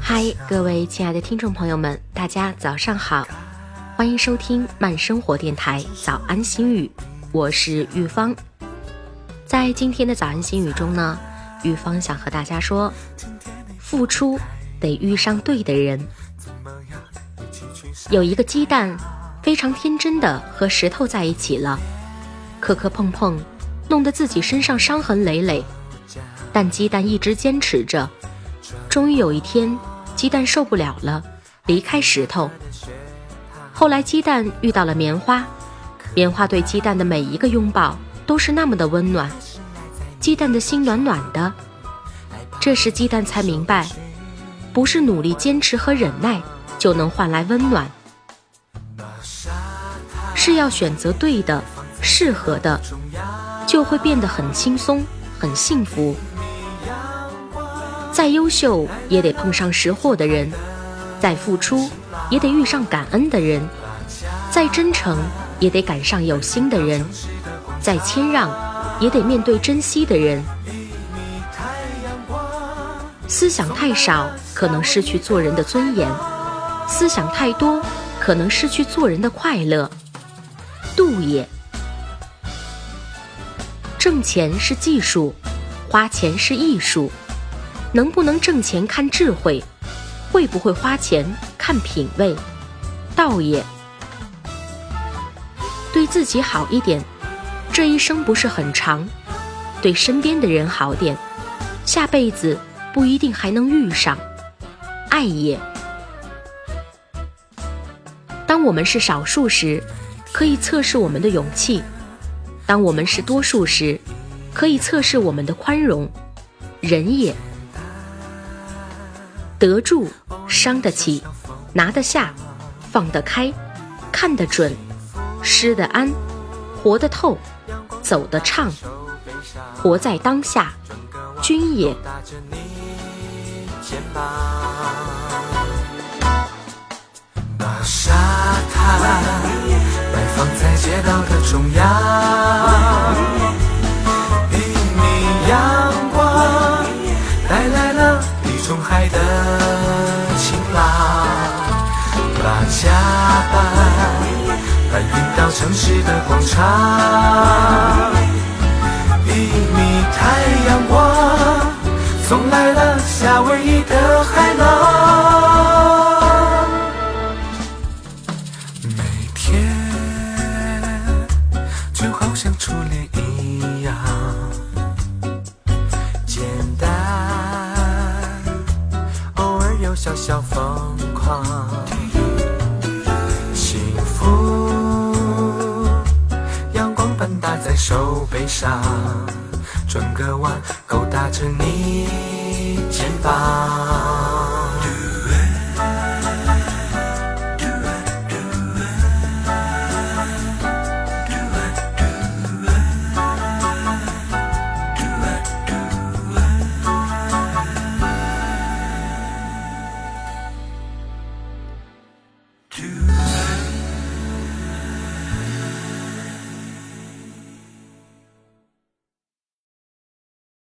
嗨，各位亲爱的听众朋友们，大家早上好，欢迎收听慢生活电台早安心语，我是玉芳。在今天的早安心语中呢，玉芳想和大家说，付出得遇上对的人。有一个鸡蛋，非常天真的和石头在一起了，磕磕碰碰，弄得自己身上伤痕累累。但鸡蛋一直坚持着，终于有一天，鸡蛋受不了了，离开石头。后来，鸡蛋遇到了棉花，棉花对鸡蛋的每一个拥抱都是那么的温暖，鸡蛋的心暖暖的。这时，鸡蛋才明白，不是努力坚持和忍耐就能换来温暖，是要选择对的、适合的，就会变得很轻松、很幸福。再优秀也得碰上识货的人，再付出也得遇上感恩的人，再真诚也得赶上有心的人，再谦让也得面对珍惜的人。思想太少，可能失去做人的尊严；思想太多，可能失去做人的快乐。度也，挣钱是技术，花钱是艺术。能不能挣钱看智慧，会不会花钱看品味，道也。对自己好一点，这一生不是很长；对身边的人好点，下辈子不一定还能遇上，爱也。当我们是少数时，可以测试我们的勇气；当我们是多数时，可以测试我们的宽容，忍也。得住，伤得起，拿得下，放得开，看得准，失得安，活得透，走得畅，活在当下，君也。把沙滩摆放在街道的中央，东海的晴朗，把。加班搬运到城市的广场，一米太阳光送来了夏威夷的海浪。每天就好像初恋一样，小疯狂幸福阳光般打在手背上转个弯勾搭着你肩膀。